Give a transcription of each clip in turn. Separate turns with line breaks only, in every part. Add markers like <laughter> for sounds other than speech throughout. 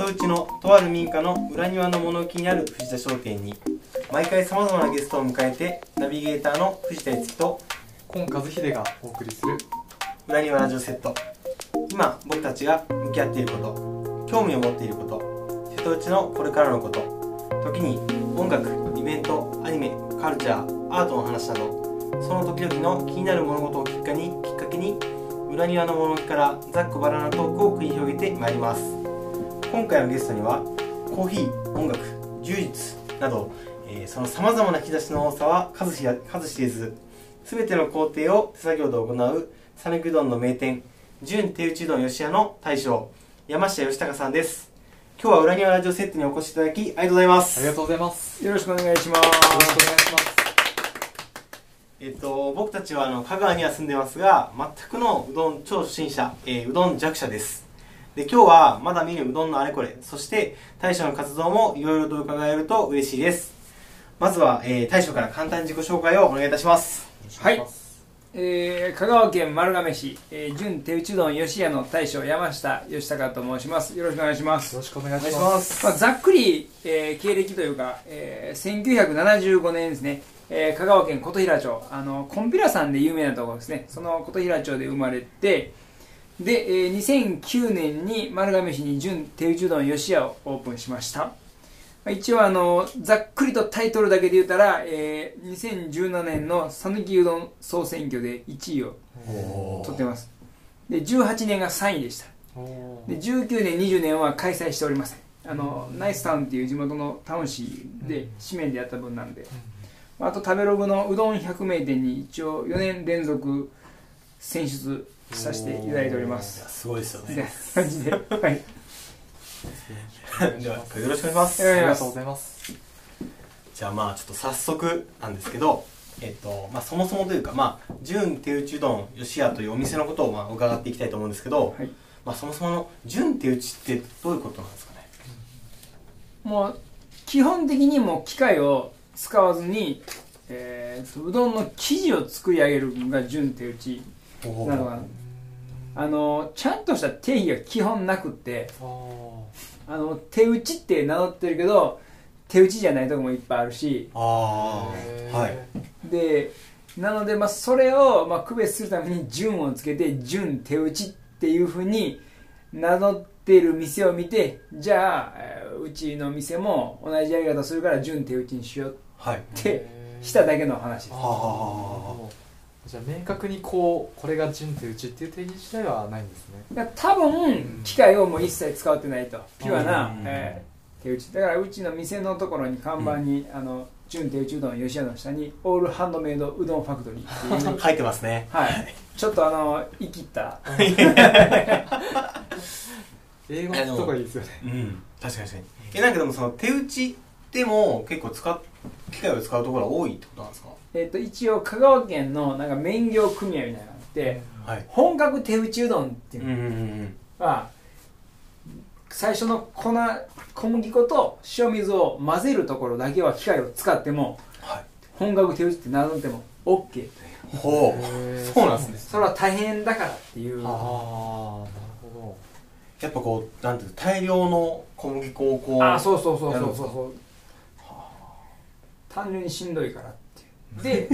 人内のとある民家の裏庭の物置にある藤田商店に毎回さまざまなゲストを迎えてナビゲーターの藤田悦樹と
今和秀がお送りする。
裏庭ラジオセット。今僕たちが向き合っていること興味を持っていること瀬戸内のこれからのこと時に音楽イベントアニメカルチャーアートの話などその時々の気になる物事をきっかけにきっかけに裏庭の物置からざっくばらなトークを繰り広げてまいります今回のゲストにはコーヒー音楽柔術など、えーそのさまざまな引き出しの多さは数知ら数知れず全ての工程を手作業で行う讃岐うどんの名店純手打ちうどん吉屋の大将山下義孝さんです。今日は裏庭ラジオセットにお越しいただきありがとうございます。
ありがとうございます。よ
よろしくお願いします。
ろしくお願いします。
えっと、僕たちはあの香川には住んでますが全くのうどん超初心者、えーうどん弱者ですで今日はまだ見ぬうどんのあれこれ。そして大将の活動もいろいろと伺えると嬉しいです。まずは、えー大将から簡単に自己紹介をお願いいたします。
はい。えー、香川県丸亀市、えー、純手打ちうどん吉屋の大将山下義孝と申します。よろしくお願いします。
よろしくお願いしま
す。
まあ、ざっくり、えー経歴というか、えー、1975年ですね、えー香川県琴平町、あの、コンピラさんで有名なところですね、その琴平町で生まれて、で、えー2009年に丸亀市に純手打ちうどん吉屋をオープンしました。まあ一応あの、ざっくりとタイトルだけで言ったら、えー2017年の讃岐うどん総選挙で1位を取ってます。で、18年が3位でした。
お
で19年20年は開催しておりませんあのナイスタウンっていう地元のタウン市で紙面でやった分なんで、まああと食べログのうどん100名店に一応4年連続選出させていただいております。
すごいですよね。
な感じで、はい、<laughs>
ではよろしくお願いします。
え
ありがとうございます。
じゃあまあちょっと早速なんですけど、えっとまあ、そもそもというか、まあ、純手打ちうどん吉屋というお店のことをまあ伺っていきたいと思うんですけど、
はい。
まあ、そもそもの純手打ちってどういうことなんですかね？
もう基本的にもう機械を使わずに、えーとうどんの生地を作り上げるのが純手打ちなのあのちゃんとした定義が基本なくって
あ
の手打ちって名乗ってるけど手打ちじゃないとこもいっぱいあるし
あはい。
でなのでまあそれをまあ区別するために順をつけて順手打ちっていうふうに名乗っている店を見てじゃあえーうちの店も同じやり方するから順手打ちにしよう
はい。
ってしただけの話です。
あー
じゃあ明確にこうこれが純手打ちっていう定義自体はないんですね。
多分機械をもう一切使ってないと。ピュアな
うん、
えー手打ち。だからうちの店のところに看板に、あの純手打ちうどん吉屋の下にオールハンドメイドうどんファクトリーっていう。<laughs>
書いてますね。
はい。ちょっとあの生きった。<laughs>
英語とかいいですよね。
うん。確かに確かに。えなんかでもその手打ちでも結構使っ機械を使うところが多いってことなんですか？
えっと一応香川県のなんか麺業組合みたいなのがあって
はい。
本格手打ちうどんっていう。
うんうん
最初の粉小麦粉と塩水を混ぜるところだけは機械を使っても
はい。
本格手打ちって名乗っても OK という。
ほうそうなんですね。
それは大変だからっていう。
ああなるほ
やっぱこうなんていうの大量の小麦粉をこう
ああそうそうそうそうそう。そう単純にしんどいからっで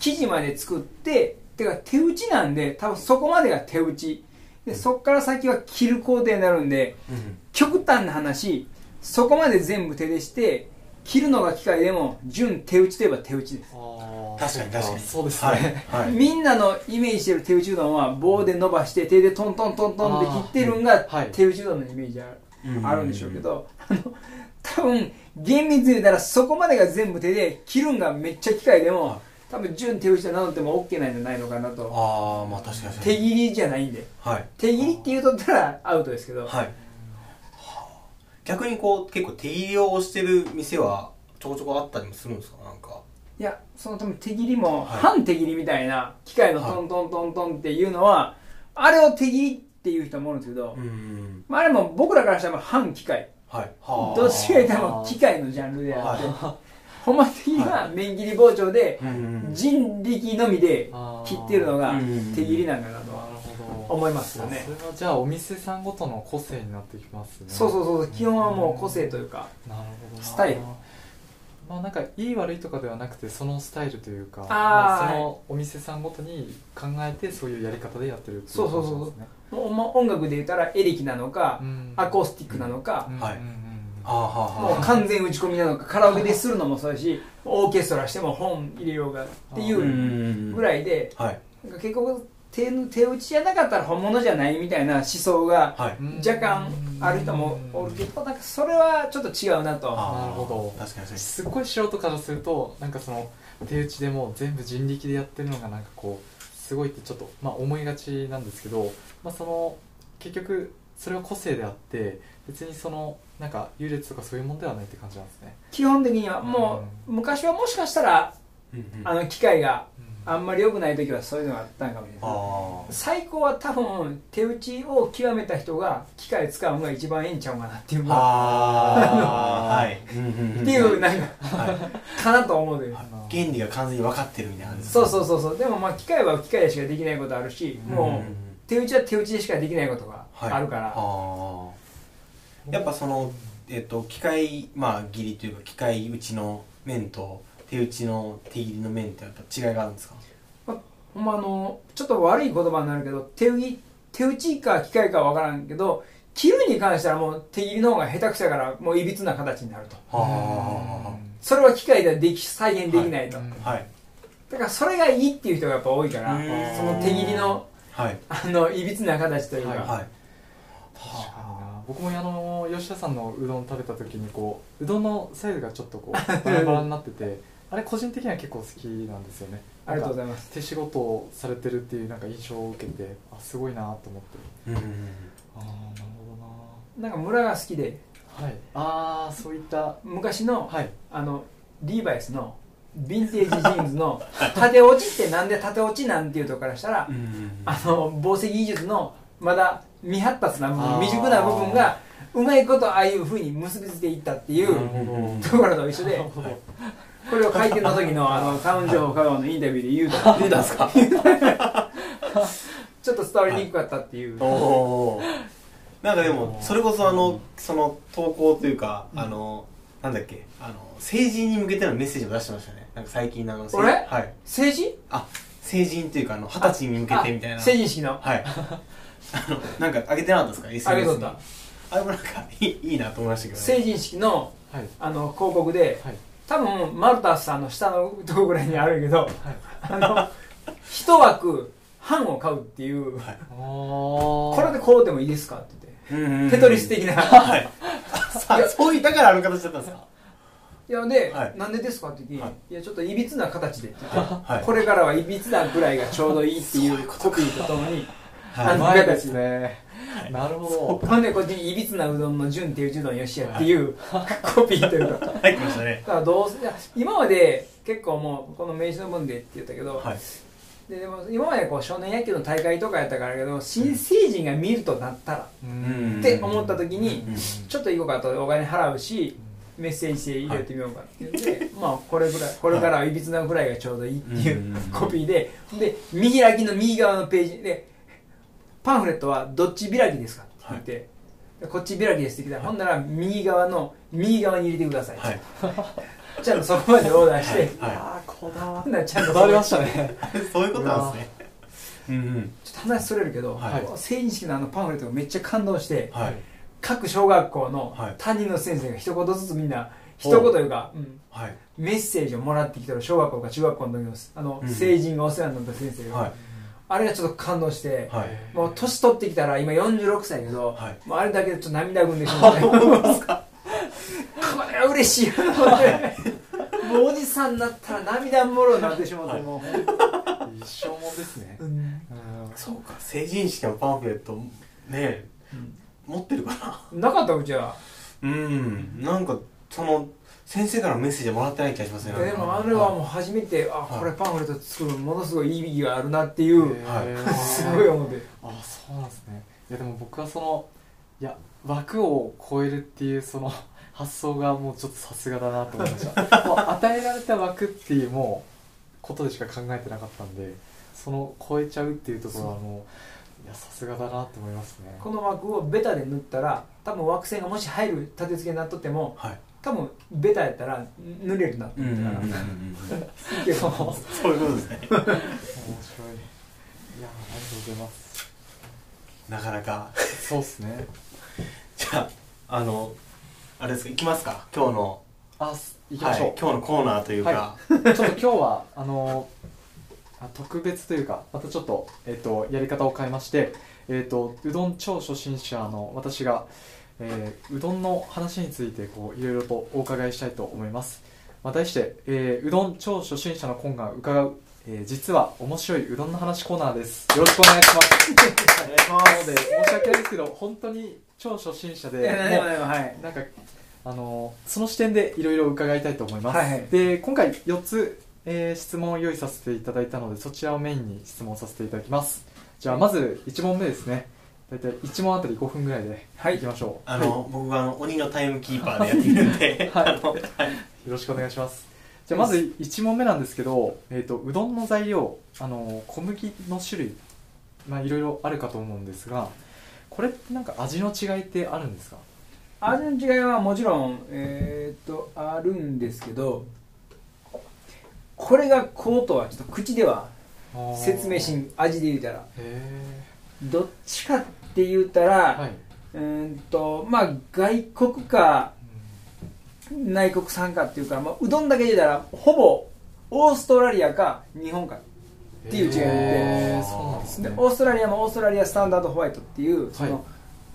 生地まで作っててか手打ちなんで多分そこまでが手打ち。でそっから先は切る工程になるんで
うん。
極端な話そこまで全部手でして切るのが機械でも純手打ちといえば手打ちです。
確かに確かに。
そうです
はい。
ね
はい。
みんなのイメージしてる手打ちうどんは棒で伸ばして手でトントントントンって切ってるんが
はい。
手打ちうどんのイメージある,、
うん。
あるんでしょうけどあの多分厳密に言うたらそこまでが全部手で切るんがめっちゃ機械でも多分純手打ちで名乗っても OK なんじゃないのかなと。
ああまあ確かに
手
に。
切りじゃないんで。
はい。
手切りって言うとったらアウトですけど、
はい。はあ逆にこう結構手入れをしてる店はちょこちょこあったりもするんですか？なんか。
いやその多分手切りも
はい。
半手切りみたいな機械のトントントントンっていうのは、あれを手切りっていう人もおるんですけど、
うん
まあ、あれも僕らからしたら半機械。
はい
どっちか言ったら機械のジャンルであって、
は
ほんま的には面切り包丁で
うん
人力のみで切ってるのが
うん
手切りなんかなと
なるほ
思いますよね。
それはじゃあお店さんごとの個性になってきますね。
そうそうそう基本はもう個性というかスタイル
まあなんかいい悪いとかではなくてそのスタイルというかまあそのお店さんごとに考えてそういうやり方でやってるっていう
そうそうそう
感じですね
もうま音楽で言ったらエレキなのか
うん。
アコースティックなのか
うん。
はい。
うんうんうん。
ああはあ
もう
は
完全打ち込みなのかカラオケでするのもそうだしオーケストラしても本入れようがってい
あ
うぐらいで
はい。
結局手手打ちじゃなかったら本物じゃないみたいな思想が若干ある人もおるけどなんかそれはちょっと違うなと。
なるほど。
確かに
すっごい素人からするとなんかその手打ちでもう全部人力でやってるのがなんかこうすごいってちょっと、まあ、思いがちなんですけど、まあ、その結局それは個性であって別にそのなんか優劣とかそういうもんではないって感じなんですね。
基本的には。もう昔はもしかしたら
うんうん。
あの機械が
うん
あんまり良くない時はそういうのがあったんかもしれない。
あ
最高は多分手打ちを極めた人が機械使うのが一番ええんちゃうかなっていう
ー
のは
あー。<laughs> はい。うんうんうん
っていうなん。か
はい
かなと思うで
原理が完全に分かってるみたいな感じ
そうそうそうそう。でもまあ機械は機械でしかできないことあるしもう手打ちは手打ちでしかできないことがあるから、
ああやっぱそのえっと機械まあ切りというか機械打ちの面と手打ちの手切りの面ってやっぱ違いがあるんですか？
ほんまあのちょっと悪い言葉になるけど手打ち手打ちか機械かわからんけど切るに関してはもう手切りの方が下手くそやからもういびつな形になると。
は
それは機械ではでき再現できないと、
はい。
だからそれがいいっていう人がやっぱ多いからその手切りの
はい。
あのいびつな形というか、
はい。
はい。
確かにな僕もあの吉田さんのうどん食べた時にこううどんのサイズがちょっとこう <laughs> バラバラになっててあれ個人的には結構好きなんですよね。
ありがとうございます。
手仕事をされてるっていうなんか印象を受けてあすごいなと思って。
うんうん
ああなるほ
な。んか村が好きで。
どなはい。ああそういった。
昔の
はい。
あのリーバイスのヴィンテージジーンズの縦落ちってなんで縦落ちなんていうとこからしたらあの紡績技術のまだ未発達な部分未熟な部分がうまいことああいうふうに結びついていったっていう
なるほど。
ところと一緒で。
なるほど
これを開店の時のあのタウン情報香川のインタビューで言うた。
出たんですか？
ちょっと伝わりにくかったっていう、
おおなんかでもそれこそあのその投稿というかあのなんだっけ？あの成人に向けてのメッセージを出してましたね。なんか最近のあのせ
俺
はい。
政治？
あ成人というかあの二十歳に向けてみたいな。
あ成人式の？
はい。あのなんか上げてなかったですか？SNS に。
あ
れもなんかいいいいなと思いましたけどね。
成人式の
はい。
あの広告で
はい
多分マルタスさんの下のとこぐらいにあるけど
はい。
あの一枠半を買うっていう
はい。
こ
これで買うてもいいですかって言って
うんうんうん。
テトリス的な。
はい。<laughs> そういうだからあの形だったんですか？
いやで、
はい。
なんでですかって言って、
はい。
い、やちょっといびつな形でって言って、
はい。
これからはいびつなぐらいがちょうどいいっていうコピーとともに
は
あの
うまいなるほ
ほんでこっちにいびつなうどんの純っていううどんよしやっていうコピーというか。だ
入ってましたね。
からどうせ今まで結構もうこの明治の分でって言ったけど、
はい。
ででも今までこう少年野球の大会とかやったからやけど新成人が見るとなったら
ど
ん。
って思った時に
うん。
ちょっと行こうかとお金払うしメッセージ性入れてみようかっていうんで、まあこれぐらいこれからはいびつなぐらいがちょうどいいっていう
うん。
コピーでで見開きの右側のページでパンフレットはどっち開きですか？って言って、でこっち開きですって来たら、ほんなら右側の右側に入れてください、
はい。<laughs>
ちゃんとそこまでオーダーして、
はい。
ああこだわ
ほんならちゃんと
こ。だわりましたね。<laughs>
そういうことなんですね。うんうん。
ちょっと話それるけど、
はい。
成人式のあのパンフレットがめっちゃ感動して、
はい。
各小学校の
はい。
担任の先生が一言ずつみんな一言いうか、うん。
はい。
メッセージをもらってきたら小学校か中学校の時のあの、
うん。
成人がお世話になった先生が、
はい
あれがちょっと感動して、
はい。
もう年取ってきたら今46歳やけど、
はい。
もうあれだけでちょっと涙ぐんでしまってこれは嬉しい。なと思ってもうおじさんになったら涙もろになってしまって、
はい。
もう、
一生もんですね。
うん。
うん。
そうか。成人式のパンフレットね持ってるかな？
なかった？うちは。
うん。なんかその先生からメッセージもらってない気がしますね。
でもあれはもう初めて、あこれパンフレット作るものすごい意義があるなっていう、<laughs> すごい思って。
あそうなんですね。いやでも僕はそのいや枠を超えるっていうその <laughs> 発想がもうちょっとさすがだなと思いました。<laughs> 与えられた枠っていうもうことでしか考えてなかったんでその超えちゃうっていうところはもうやさすがだなって思いますね。
この枠をベタで塗ったら多分惑星がもし入る立て付けになっとっても
はい
多分ベタやったら塗れるなって
そういうことですね。
面白い。いやありがとうございます。
なかなか。
そうっすね。
じゃああのあれですか行きますか。今日の
あす行きましょう、
はい、今日のコーナーというか、
はちょっと今日はあのあ特別というかまたちょっと,、えっとやり方を変えまして、えっとうどん超初心者の私が、えーうどんの話についてこういろいろとお伺いしたいと思います、まあ、題して、えーうどん超初心者の今が伺う、えー実は面白いうどんの話コーナーです。よろしくお願いします。
お願いしま
なので申し訳ないですけど本当に超初心者で
はい。
なんかあのその視点でいろいろ伺いたいと思います、
はい。はい
で今回4つ、えー質問を用意させていただいたのでそちらをメインに質問させていただきます。じゃあまず1問目ですね大体1問あたり5分ぐらいで
はい。
いきましょう、
あの、僕があの鬼のタイムキーパーでやってるんで、<laughs>
はい。
あのはい
よろしくお願いします。じゃあまず1問目なんですけど、えー、とうどんの材料あの小麦の種類まあいろいろあるかと思うんですがこれってなんか味の違いってあるんですか？
味の違いはもちろん、えーっとあるんですけどこれがこうとはちょっと口では説明しん味で言うたら。
へ
どっちかって言うたら、
えはい。う
ーんとまあ外国か内国産かっていうか、まあ、うどんだけで言うたらほぼオーストラリアか日本かっていう違いで。
へーそうなんでね。
オーストラリアもオーストラリアスタンダードホワイトっていうその、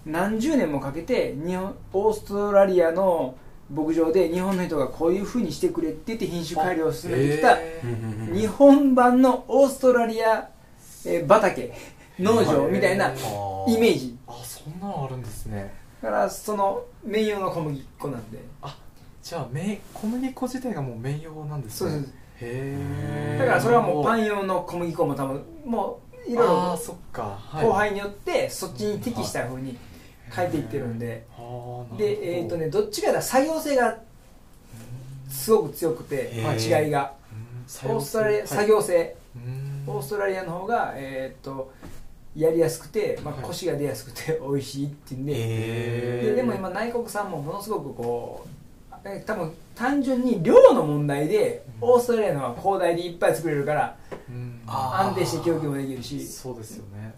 何十年もかけて日本オーストラリアの牧場で日本の人がこういうふうにしてくれって言って品種改良を進めてきた日本版のオーストラリア、えー畑農場みたいな
へ
イメージ。
あそんなのあるんですね。
だからその麺用の小麦粉なんで。
じゃあめ小麦粉自体がもう麺用なんですね。
そうです。
へえ
だからそれはもうパン用の小麦粉も多分もういろい
ああ
ろ
そっか、はい、
後輩によってそっちに適した風に変えていってるんで。でえっ、とねどっちかだ作業性がすごく強くて
へ
違いが。
うん。
オーストラリア
はい。
作業性。
うん。
オーストラリアの方がえっ、とやりやすくて、まあ、
はい。
コシが出やすくて <laughs> 美味しいっていうんで,、
へ
ででも今内国産もものすごくこうえ多分単純に量の問題で
うん。
オーストラリアの方が広大でいっぱい作れるから
うん。
安定して供給もできるし。
そうですよね。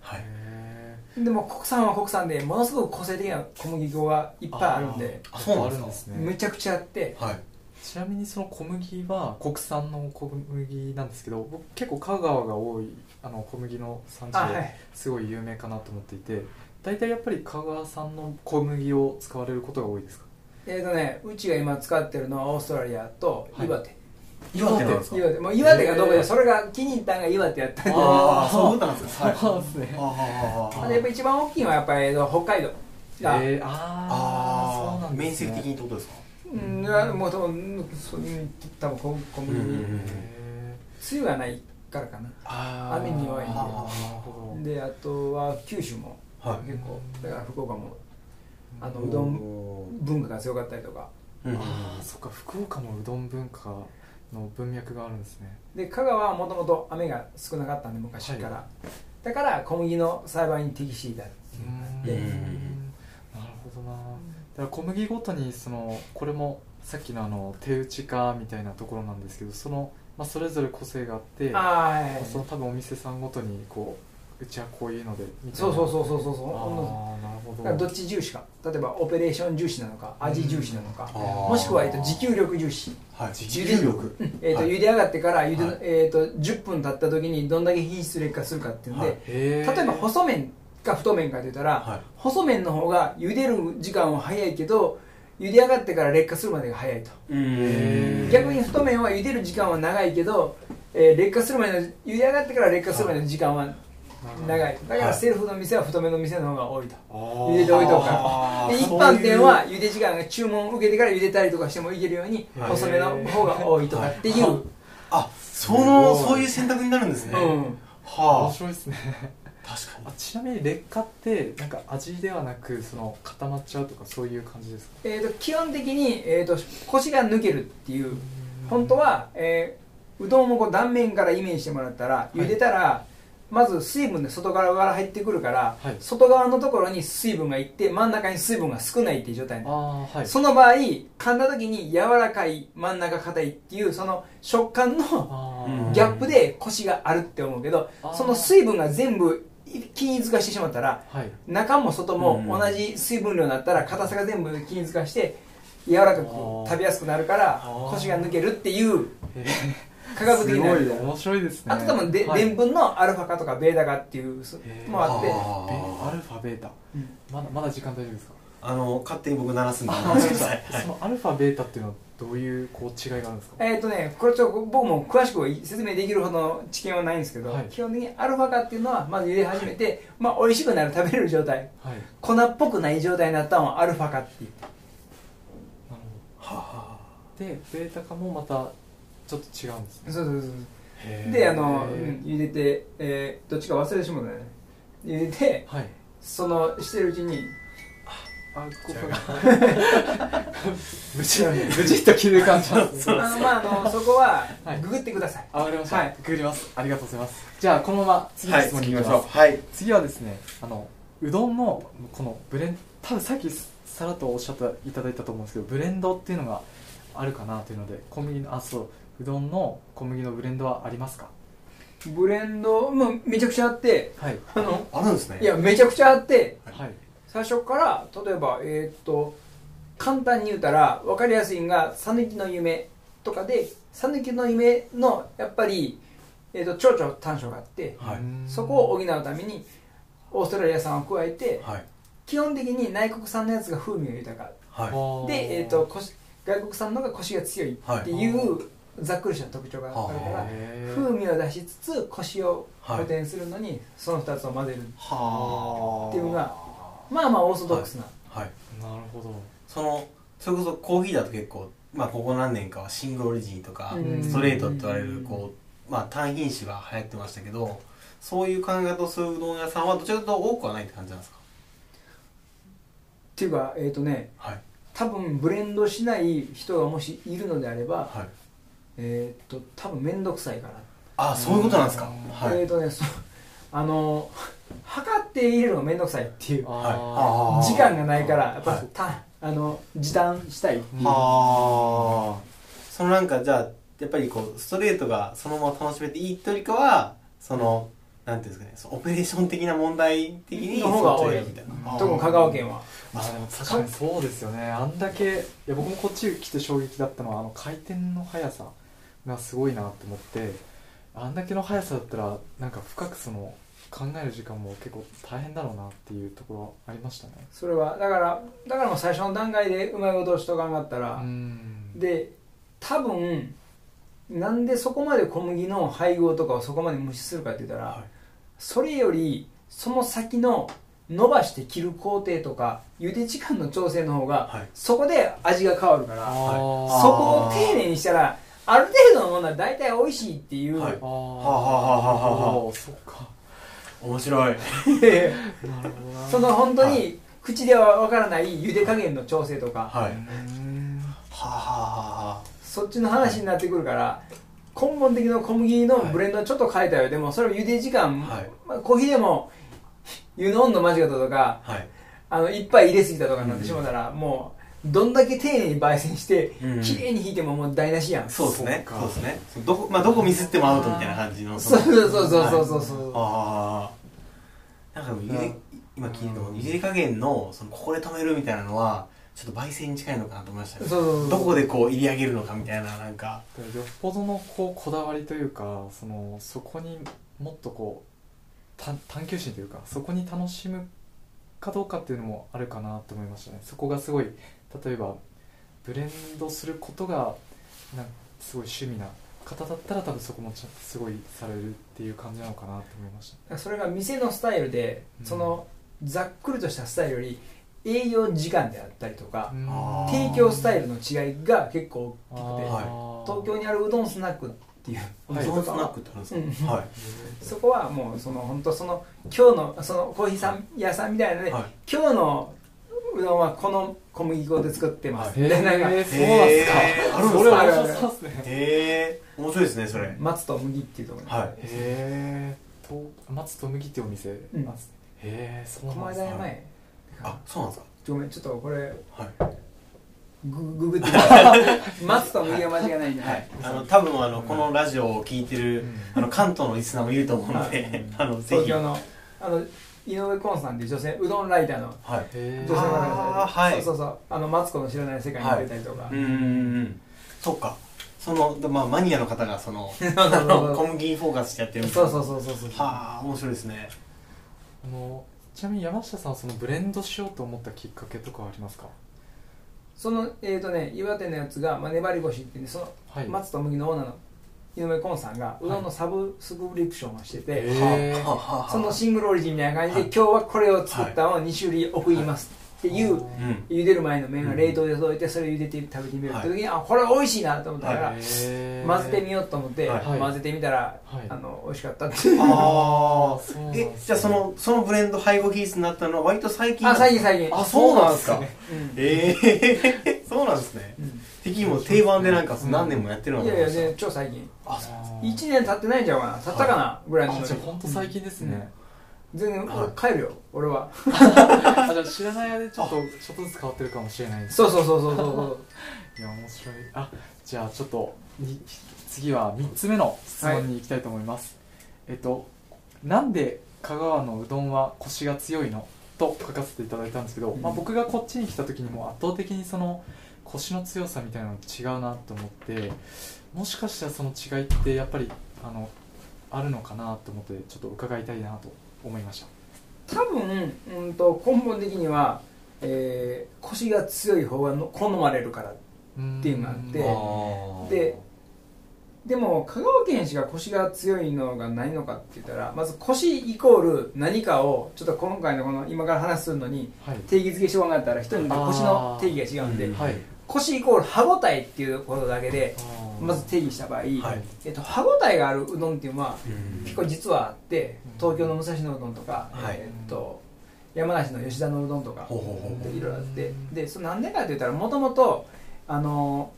はい。
へ
でも国産は国産でものすごく個性的な小麦粉がいっぱいあるんで
あそうなんですか
あるんですね。
めちゃくちゃあって。
はい。
ちなみにその小麦は国産の小麦なんですけど僕結構香川が多いあの小麦の産地で
あはい。
すごい有名かなと思っていて大体やっぱり香川産の小麦を使われることが多いですか？
えーとねうちが今使ってるのはオーストラリアと岩手、
岩手なんですか？
岩手。もう岩手がどこでそれが気に入ったんが岩手やったんで。
ああ <laughs> そうなんですかはい。
そうなんですね。
やっぱ一番大きいのはやっぱり北海道。が、
えー、あーそうなん
面
ですね。
積的にってことですか？
うんいやもう多分そううん多分小小麦、
うんうんうん。
へ
梅雨がないからかな。雨に弱いんで。であとは九州も
はい。
結構。だから福岡もあのうどん文化が強かったりとか。
うん。
ああそっか。福岡もうどん文化の文脈があるんですね。
で香川はもともと雨が少なかったんで昔から、
は
だから小麦の栽培に適していた
う。ん
うん。
なるほどな。だから小麦ごとにそのこれもさっきのあの手打ち化みたいなところなんですけどその、まあ、それぞれ個性があって
ああはい
その多分お店さんごとにこううちはこういうのでみたいな。
そうそうそうそうそうそう。
ああなるほど。
どっち重視か。例えばオペレーション重視なのか味重視なのか、
あー。
もしくは、えっと、持久力重視、
はい。持久力。
えっと
はい。
茹で上がってから茹で、
はい。
えっと10分経った時にどんだけ品質劣化するかっていうんで、
はい。
例えば細麺か太麺かって言ったら、
はい。
細麺の方が茹でる時間は早いけど茹で上がってから劣化するまでが早いと。
うん。
逆に太麺は茹でる時間は長いけど、えー劣化するまでの茹で上がってから劣化するまでの時間は長い。だから
はい
セルフの店は太めの店の方が多いと。
あ
茹でておいとく
あー
で一般店は茹で時間が注文を受けてから茹でたりとかしてもいけるように
はい。
細めの方が多いとかっていう、
はい。あそのそういう選択になるんですね。
うん。
面
は
白いですね。
あ確かに。
あちなみに劣化ってなんか味ではなくその固まっちゃうとかそういう感じですか？
えー、と基本的に、えー、と腰が抜けるっていう本当は、えーうどんをこう断面からイメージしてもらったら
い。
茹でたら、まず水分で外側から入ってくるから、
はい。
外側のところに水分がいって真ん中に水分が少ないっていう状態
ああはい。
その場合噛んだ時に柔らかい真ん中硬いっていうその食感の
あ
うん
ギャップでコシがあるって思うけどその水分が全部均一化してしまったら
はい。
中も外も
うん。
同じ水分量になったら硬さが全部均一化して柔らかく食べやすくなるから
あー。
コシが抜けるっていう
え <laughs>
科学的な
面白いですね。
あと多分で
はい。
でんぷんのアルファ化とかベータ化っていうもあって。
アルファベータ。
うん。
まだまだ時間大丈夫ですか？
あの勝手に僕鳴らすんで。
あ
はい。
そのアルファベータっていうのはどういうこう違いがあるんですか？
えっ、とねこれちょっと僕も詳しく説明できるほどの知見はないんですけど、
はい。
基本的にアルファ化っていうのはまず茹で始めて、まあ美味しくなる食べれる状態。
はい。
粉っぽくない状態になったのをアルファ化って言って
なる
は
ほど。でベータ化もまたちょっと違うんですね。
そうそうそう
へー。
であの、うん茹でて、えーどっちか忘れてしまったね。茹でて
はい。
そのしてるうちに
あこ
違う。<laughs>
無事無事と気づかんちゃ <laughs> う
あのまああのそこは
はい。
ググってください、
あわかりました、
はい。
ググります。ありがとうございます。じゃあこのまま次の
はい。
質問に
次行
行きます、
きましょうはい。
次はですねあのうどんのこのブレン多分さっきさらっとおっしゃっていただいたと思うんですけどブレンドっていうのがあるかなというので小麦のあそう。うどんの小麦のブレンドはありますか？
ブレンド、まあ、めちゃくちゃあって
はい。
あの
あるんですね。
いやめちゃくちゃあって
はい
最初から例えばえーっと簡単に言うたら分かりやすいのが「讃岐の夢」とかで讃岐の夢のやっぱり、えーっと蝶々短所があって
はい。
そこを補うためにオーストラリア産を加えて
はい。
基本的に内国産のやつが風味が豊か。
はい。
で、えー、とコシ外国産のがコシが強いっていうざっくりした特徴があるから風味を出しつつコシを
はい
補填するのにその2つを混ぜる
はあ
っていうのがまあまあオーソドックスな、
はい。
なるほど。
そのそれこそコーヒーだと結構まあここ何年かはシングルオリジンとか
うん。
ストレートって言われるこうまあ単品種が流行ってましたけどそういう考え方をするうどん屋さんはどちらかというと多くはないって感じなんですか？
っていうかえっ、とね
はい。
多分ブレンドしない人がもしいるのであれば
はい。
えっ、と多分面倒くさいから、
あそういうことなんですか？
うん。
はい。
えっ、とねそあの測って入れるのが面倒くさいっていう時間がないからやっぱ、
はい。
たあの時短したい。
ー
はあ。そのなんかじゃあやっぱりこうストレートがそのまま楽しめていいというよりかはそのなんていうんですかねそのオペレーション的な問題的に
の方が多い。
みたい。な
特に香川県は。
まあでも確かにそうですよね。あんだけいや僕もこっち来て衝撃だったのはあの回転の速さがすごいなと思ってあんだけの速さだったらなんか深くその考える時間も結構大変だろうなっていうところありましたね。
それは。だからだからもう最初の段階でうまいことをしとかんかったら、
うん。
で多分なんでそこまで小麦の配合とかをそこまで無視するかって言ったら、
はい。
それよりその先の伸ばして切る工程とか茹で時間の調整の方が、
はい。
そこで味が変わるから
あ
はい
ー。
そこを丁寧にしたらある程度のものは大体美味しいっていう、
はい。
あー。
はあはあはあはあはあ。
そっか。
面白い。
なるほどな。
その本当
は
に口ではわからない茹で加減の調整とか、
はい。
うん。
はあはあは
そっちの話になってくるから根本的な小麦のブレンドをちょっと変えたよ、でもそれを茹で時間、
はい。
まあ、コーヒーでも <laughs> 湯の温度間違ったとか
はい。
あのいっぱい入れすぎたとかになってしまったら、もうどんだけ丁寧に焙煎して
うん。
綺麗に引いてももう台無しやん、
そうですね。
そっか。
そうですね。どこまあどこミスってもアウトみたいな感じの。
そうそうそうそう。そうそう
う
そう
ああなんかでもゆで今聞いてもゆで加減のそのここで止めるみたいなのはちょっと焙煎に近いのかなと思いましたね
そうそうそう。
どこでこう入り上げるのかみたいななんか。
よっぽどのこうこだわりというかそのそこにもっとこう探探求心というかそこに楽しむかどうかっていうのもあるかなと思いましたね。そこがすごい例えばブレンドすることがなんかすごい趣味な方だったら多分そこもすごいされるっていう感じなのかなと思いました。
それが店のスタイルで
うん。
そのざっくりとしたスタイルより営業時間であったりとか
あー
提供スタイルの違いが結構大きくて
は
東京にあるうどんスナックっていうお
はい
店とかは
うどんスナックってあるんです
うん。
かはい。
そこはもうその本当その今日のそのコーヒーさん屋さんみたいなので、
はい。
今日のうどんはこの小麦粉で作ってます、
へ
みたいなのが
えそうなんですか。
あるんですか
それ面白そうですね。
へえ面白いですねそれ。
松と麦っていうところ。に、
はい
へえ松と麦ってお店。へえそうなんですね。
間前
あそうなんですか。
ごめんちょっとこれ
はい。
グググって <laughs> 松と麦が間違いないんで、
はい、あの多分あのこのラジオを聞いてる、
うん。
あの関東のリスナーもいると思うので、
はい。
あのぜひ。
東京のあの井上コンさんっていう女性うどんライターの
はい。
へ
女性の方が
い
そうそうそう。あのマツコの知らない世界に出たりとか、
う。ーんそうか。その、まあ、マニアの方がその <laughs>
そうそう
あの
そう。
小麦にフォーカスしてやってるみた
そ
いうな。
そうそうそうそう
はあ面白いですね。
あのちなみに山下さんはそのブレンドしようと思ったきっかけとかはありますか？
そのえっ、とね岩手のやつが、まあ、粘り腰っていうんでその
はい。
松と麦のオーナーの井上コンさんがうどんのサブスクリプションをしてて、
はあはあはあ
そのシングルオリジンみたいな感じで、
はい
今日はこれを作ったのを2種類送りますっていう、
うん。
茹でる前の麺が冷凍で届いてそれを茹でて食べてみるって時に、あこれ美味しいなと思ったから、混ぜてみようと思って、
はい。
混ぜてみたら、
はい。
あの美味しかったって。いう
ああ
ですね。
えじゃあそのそのブレンド配合品質になったのは割と最近
あ最近最近。
あそうなんですか。ええ <laughs> そうなんですね。
うん
敵にも定番でなんか
うん
何年もやってるの
い
かな
やいやね超最近。
あそう。
あー
1年経ってないんちゃうかな経ったかな、ぐらいの
あじゃあ本当最近ですね、
全然、
はい
帰るよ俺は。<laughs>
あじゃあ知らない間でちょっとちょっとずつ変わってるかもしれないです
そうそうそうそうそう <laughs>
いや面白い。あじゃあちょっとに次は3つ目の質問に行きたいと思います、えっとなんで香川のうどんはコシが強いの？と書かせていただいたんですけど、
うん。
まあ、僕がこっちに来た時にも圧倒的にそのコシの強さみたいなの違うなと思ってもしかしたらその違いってやっぱりあのあるのかなと思ってちょっと伺いたいなと思いました。
多分、うん、と根本的には、えー、腰が強い方がの好まれるから
って
いうのがあってででも香川県しか腰が強いのがないのかって言ったらまず腰イコール何かをちょっと今回のこの今から話するのに
はい。
定義付けしようがあったら人によって腰の定義が違うんで
はい
腰イコール歯ごたえっていうことだけでまず定義した場合、
はい。
えっと、歯ごたえがあるうどんっていうのは
うん。
結構実はあって東京の武蔵野うどんとか、
はい。
えっと山梨の吉田のうどんとかいろいろあってでそれなんでかって言ったらもともとあの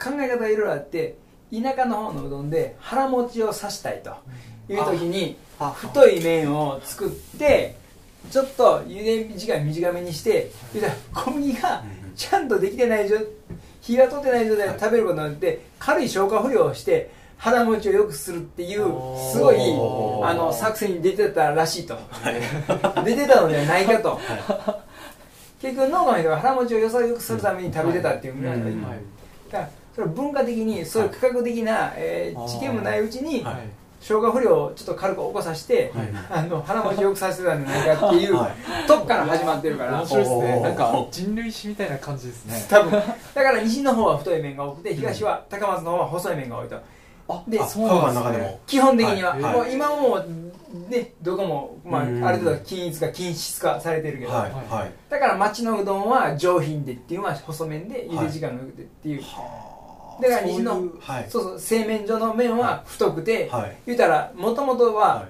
考え方がいろいろあって田舎の方のうどんで腹持ちをさしたいという時に
あ
太い麺を作ってちょっと茹で時間短めにして小麦が
うん
ちゃんとできてない状火が通ってない状態で食べることによって軽い消化不良をして腹持ちを良くするっていうすごいあの作戦に出てたらしいと。
はい。<laughs>
出てたのではないかと。<laughs>
は
結局農家の人が腹持ちをよさよくするために食べてたっていうぐらいだ
はい
からそれは文化的にそういう価格的な、えー
あー。
知見もないうちに
はい
消化不良をちょっと軽く起こさせて、
はい。
あの腹持ちよくさせてたんじゃないかっていう
はい。
とこから始まってるから。
面白いですね。なんか人類史みたいな感じですね。
多分。だから西の方は太い麺が多くて東は高松の方は細い麺が多いと。
あ
で
あ
そうなんです。ね
香川の中でも。
基本的には、
はい。
もう今はもうねどこも、まあ、あ
うん。
る程度均一化均質化されてるけど、
はいはい。
だから町のうどんは上品でっていうのは細麺で茹で時間が良くてっていう、
はあ
だから西の
そう
そうそう製麺所の麺は太くて、
はい。
言うたらもともと
は
はい。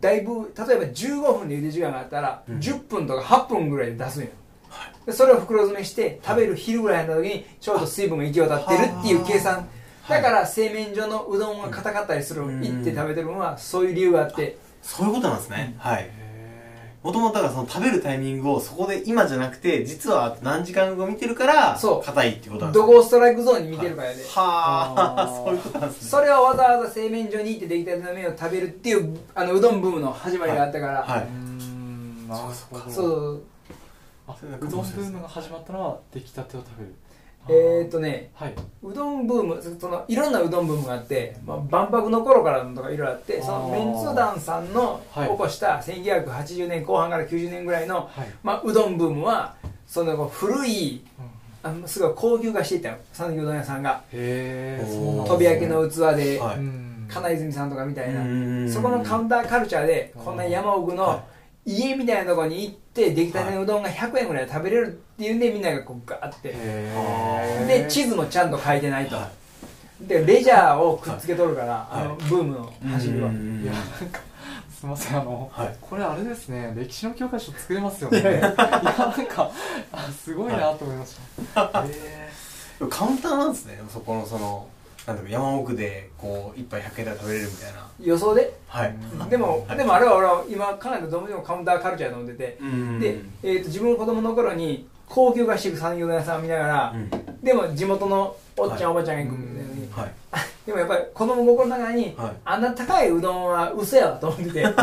だいぶ例えば15分で茹で時間があったら、
うん。
10分とか8分ぐらいで出すんよでそれを袋詰めして食べる昼ぐらいの時にちょうど水分が行き渡ってるっていう計算。
はい。
だから製麺所のうどんが硬かったりする、
うん。
行って食べてるのはそういう理由があって。
そういうことなんですね。はい。
へ
もともとだからその食べるタイミングをそこで今じゃなくて実は何時間後見てるから
そう。
硬いっていうことなんです
どこをストライクゾーンに見てるかやで、
はあ。<laughs> そういうことなんですね。
それをわざわざ製麺所に行って出来たての麺を食べるっていうあのうどんブームの始まりがあったから、
は
うーん。なるほど。
そう。
あ
それなん
うどんブームが始まったのは出来たてを食べる
えー、っとね
はい。う
どんブームそのいろんなうどんブームがあって、まあ、万博の頃からのとかいろいろあってそのメンツ団さんの
はい。
起こした1980年後半から90年ぐらいの、
はい。
まあ、うどんブームはその古い
うん。
あのすごい高級化していったよ讃岐うどん屋さんが。飛び焼きの器で、
はい。
うん。
金泉さんとかみたいな。
うん。
そこのカウンターカルチャーでこんな山奥
は
の家みたいなところに行って出来たてのうどんが100円ぐらい食べれるっていうんでみんながこうガーって。
へ
で地図もちゃんと書いてないと。
は
でレジャーをくっつけとるから、
はい。
あのブームの走りは、
うん
いやなんかすみませんあの、
はい。
これあれですね歴史の教科書作れますよね。い <laughs>
いやいや
やなんかあすごいなと思いました、へ
カウンターなんですねそこのそのなんだろう山奥でこう一杯100円で食べれるみたいな。
予想で？
はい。
でも、
はい
でもあれは俺は今かなりどうしてもカウンターカルチャー飲んでて、
うん。
で、えー、と自分の子供の頃に高級菓子産業屋さんを見ながら、
うん。
でも地元のおっちゃん、
は
おばちゃんが行くみたいなのに、
はい。
でもやっぱり子供心の中に、
はい。
あんな高いうどんは嘘やわと思ってて、<laughs> こっ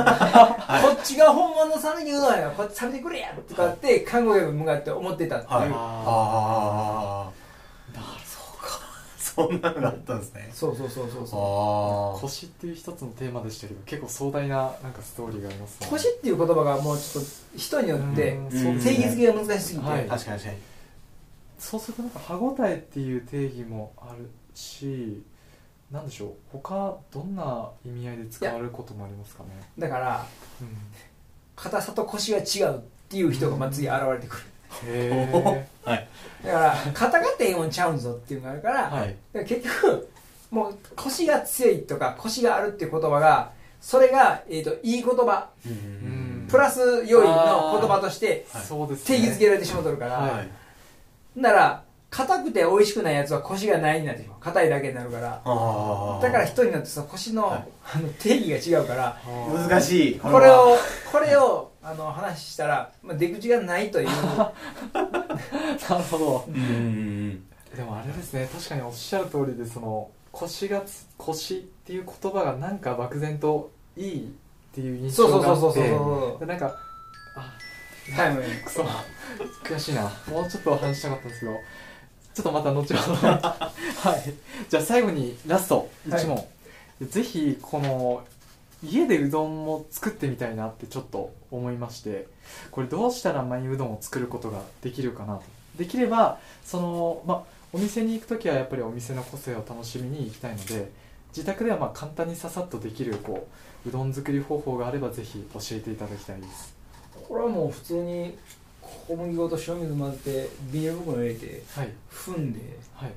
ちが本物の讃岐うどんやこっち食べてくれやとかって看護客に向かって思ってたっていう、
はい。
あ
あそんなのがあったんですね。
そうそうそうそうそ
ああ
腰っていう一つのテーマでしたけど結構壮大ななんかストーリーがあります
う腰っていう言葉がもうちょっと人によって定義づけが難しすぎて、
はい。
確かに確かに。
そうするとなんか歯ごたえっていう定義もあるしなんでしょう。他どんな意味合いで使われることもありますかね。
だから
うん。
硬さと腰が違うっていう人がまあ次現れてくる、
へ
はい。
だから肩が低温ちゃうんぞっていうのがあるから、
えはい。
結局もう腰が強いとか腰があるっていう言葉がそれが、えー、といい言葉。
うん。
うん
プラス要因の言葉として定義づけられてしまうとるから、
はい。
なら硬くて美味しくないやつは腰がないになってしまう。硬いだけになるから。だから人によってさ腰の,、
はい。
あの定義が違うから
難しい。
これをこれをあの話したら、まあ、出口がないという。<laughs>
なるほど。
うん。うん
でもあれですね確かにおっしゃる通りでその腰がつ腰っていう言葉がなんか漠然といいっていう印
そうそう
象があって。
そうそうそう
でなんかあ
タイム
くそ。悔しいな。もうちょっと話したかったんですけど。ちょっとまた後ほど。<laughs> はい。じゃあ最後にラスト1問、ぜひこの家でうどんも作ってみたいなってちょっと思いましてこれどうしたらマイうどんを作ることができるかなと。できればそのまあお店に行く時はやっぱりお店の個性を楽しみに行きたいので自宅ではまあ簡単にささっとできるこううどん作り方法があればぜひ教えていただきたいです。
これはもう普通に小麦粉と塩水混ぜてビニール袋に入れて
はい。
踏んで
はい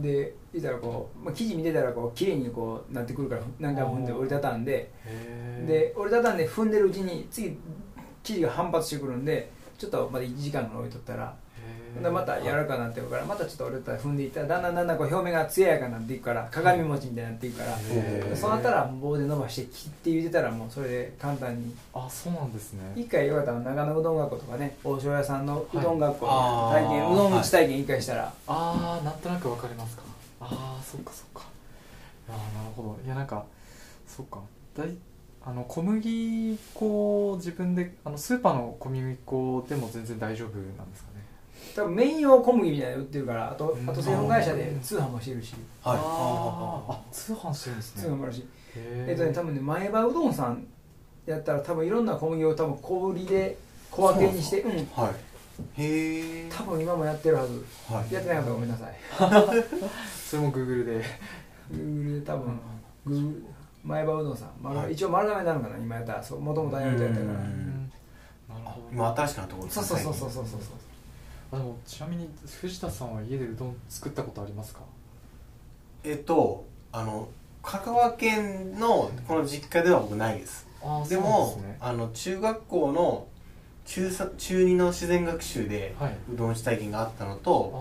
で見たらこう、まあ、生地見てたらこう綺麗にこうなってくるから何回も踏んで折りたたんで。で折りたたんで踏んでるうちに次生地が反発してくるんでちょっとまだ1時間ぐらい置いとったらまた柔らかくなってくるからまたちょっと折れたら踏んでいったらだんだんだんだんこう表面が艶やかになっていくから鏡餅みたいになっていくからそうなったら棒で伸ばして切って茹でたらもうそれで簡単に。
あそうなんですね。
一回よかったら長野うどん学校とかね大塩屋さんのうどん学校
はい
体験、うどん打ち体験一回したら、
ああなんとなくわかりますか。ああそっかそっか。いやーなるほど。いやなんかそっか。だいあの小麦粉を自分であのスーパーの小麦粉でも全然大丈夫なんですかね
多分麺用小麦みたいなの売ってるからあと
うん。
あと製粉会社で通販もしてるし。
はい。
あー。あ通販してるんですね。
通販もあるし、えっとね多分ね前歯うどんさんやったら多分いろんな小麦を多分小売りで小分けにしてうん。
はい。へえ
多分今もやってるはず。
はい。
やってなかったらごめんなさい。<laughs>
それもグーグルで。
Google で多分
うん。
Google 前歯うどんさん、丸
はい。
一応丸亀になるのかな今やったら。そうもともとやるとやったから。
うん。
なるほど。
今新しくなったところですね
そうそうそうそうそうそう
あでもちなみに藤田さんは家でうどん作ったことありますか？
えっとあの香川県のこの実家では僕ないです。
あー
でも
ですね。
あの中学校の中三中2の自然学習で
はい。う
どん打ち体験があったのと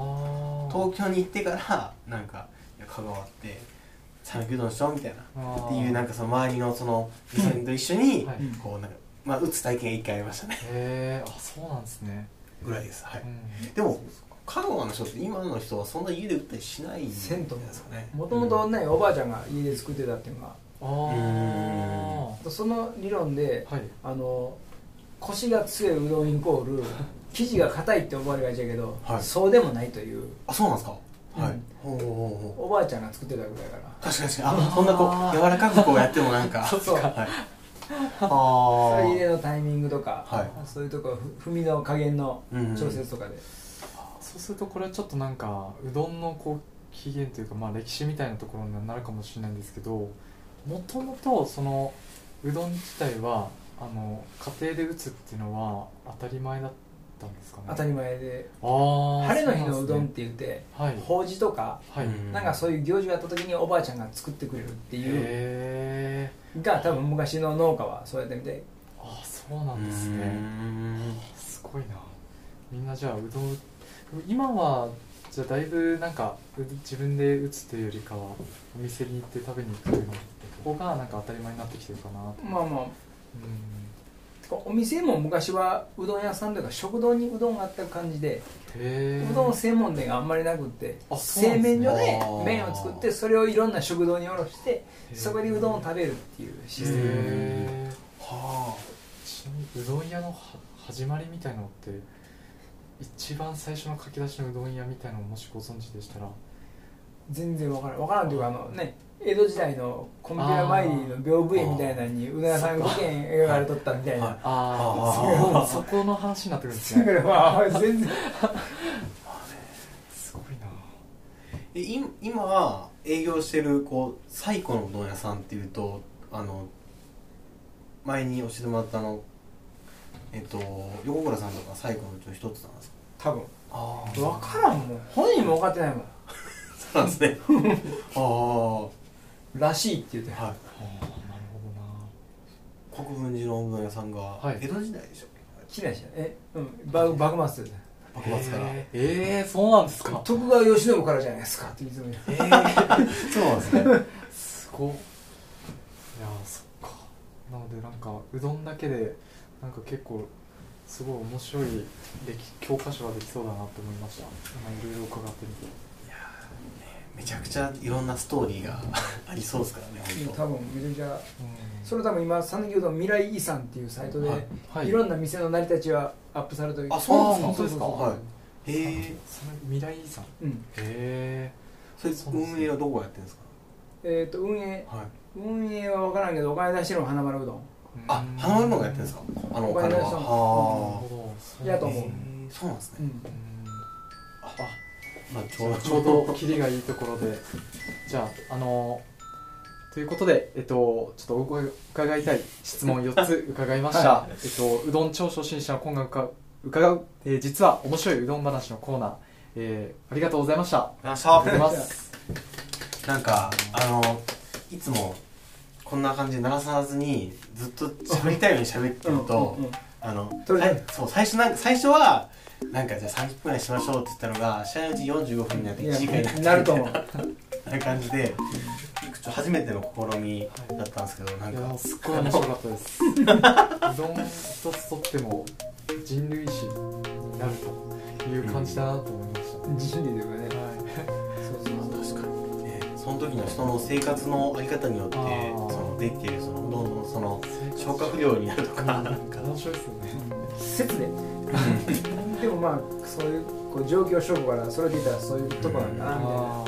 あー。
東京に行ってからなんか香川って讃岐うどんしようみたいなっていうなんかその周りのそのみそと一緒にこうなんかまあ打つ体験が一回ありましたね。
へえあそうなんですね、
ぐらいです。はい。
うん。
でも香川の人って今の人はそんな家で打ったりしない。ん
銭湯
ですかね。
もともとねおばあちゃんが家で作ってたっていうのが。
あ
その理論で
あはい。
あの腰が強いうどんイコール <laughs> 生地が硬いって思われがちやけど、
はい。
そうでもないという。
あそうなんですか？はい、
おばあちゃんが作ってたぐらいから。
確かに確かに。あそんなこう柔らかくこうやってもなんか。<laughs>
そうそう。
はいあ
それ入れ
ー
のタイミングとか、
はい。
そういうとこふ踏みの加減の
うん
調節とかで、
そうするとこれはちょっとなんかうどんのこう起源というかまあ歴史みたいなところになるかもしれないんですけどもともとそのうどん自体はあの家庭で打つっていうのは当たり前だったんですかね。
当たり前で。
あー
晴れの日のうどんって言って
はい。
法事とか
はい、
うん
なんかそういう行事があった時におばあちゃんが作ってくれるっていう。
へえ
が多分昔の農家はそうやってみて。
あそうなんですね。
うーん。
すごいな。みんなじゃあうどん今はじゃあだいぶなんかう自分で打つというよりかはお店に行って食べに行くというの方がなんか当たり前になってきてるかなと
まあまあ。
うん
お店も昔はうどん屋さんとか食堂にうどんがあった感じでうどん専門店があんまりなくって製麺所で麺を作ってそれをいろんな食堂に卸してそこでうどんを食べるっていうシステム。
は
ちなみにうどん屋のは始まりみたいなのって一番最初の書き出しのうどん屋みたいなのをもしご存知でしたら。
全然わからん。わからんというかあのね江戸時代のコンピラ参りの屏風絵みたいなのにうどん屋さん5軒描かれとったみたいな。
はい
あ
あ
あそこの話になってくるんです
だ
ね
からまあ全然
すごいな
えい今は営業してるこう最古のうどん屋さんっていうとあの前に教えてもらったあのえっと横倉さんとか最古のうちの一つなんですか
多分
ああ
分からんもん本人も分かってないもん
そうなんですねああは
らしいって言って
い
ああなるほ
国分寺のうどん屋さんが
はい。
江戸時代でしょ？
きなしえうん。幕幕末で
幕末から。
えー、えー、そうなんですか？
徳川慶喜からじゃないですかっていつも言う。
ええ <laughs> そうなんですね。
すごっ。いやーそっか。なのでなんかうどんだけでなんか結構すごい面白い歴教科書ができそうだなと思いました。今いろいろ伺ってみて
めちゃくちゃいろんなストーリーがありそう。ですからね本当。
多分めちゃくちゃ。
うん。
それ多分今讃岐うどん未来遺産っていうサイトで、
はい。
はい。
い、ろんな店の成り立ちはアップされてる。
あそうなんですか？へえ
その未来遺産。へ
うん
え
それ運営はどこやってるんですか？
えっ、と運営。
はい。
運営は分からんけどお金出してるのは花丸うどん。
あ花丸のがやってるんですか？あのお金は。
お金出したの
は
やと思う。
そうなんですね。
うん
うん。
あまあちょうど。
ちょうどキリがいいところで。じゃああのということで、えっと、ちょっとお伺いたい質問4つ伺いました、
は
えっと、うどん超初心者の今が伺う、えー実は面白いうどん話のコーナー、えーありがとうございました。
あ
りがとうございます。
なんかあのいつもこんな感じで流さずにずっと喋りたいように喋ってると、
うんうんうん
あの
とりあえず
さいそう最初なんか最初はなんかじゃあ30分ぐらいしましょうって言ったのが試合のうち45分になって1時間になって
なると思う。
な感じでちょ初めての試みだったんですけどなんか
すっごい面白かったです。うどん一つとっても人類史になるという感じだなと思いました、
自信でというかね。
はい。<laughs>
そうそう
確かに。ねその時の人の生活のあり方によってできているそのうどんのその消化不良になるとか。なんか
面白いですよね。
説で <laughs> でもまあそういうこう状況証拠からそれで言ったらそういうとこなんだなみたいな。
あ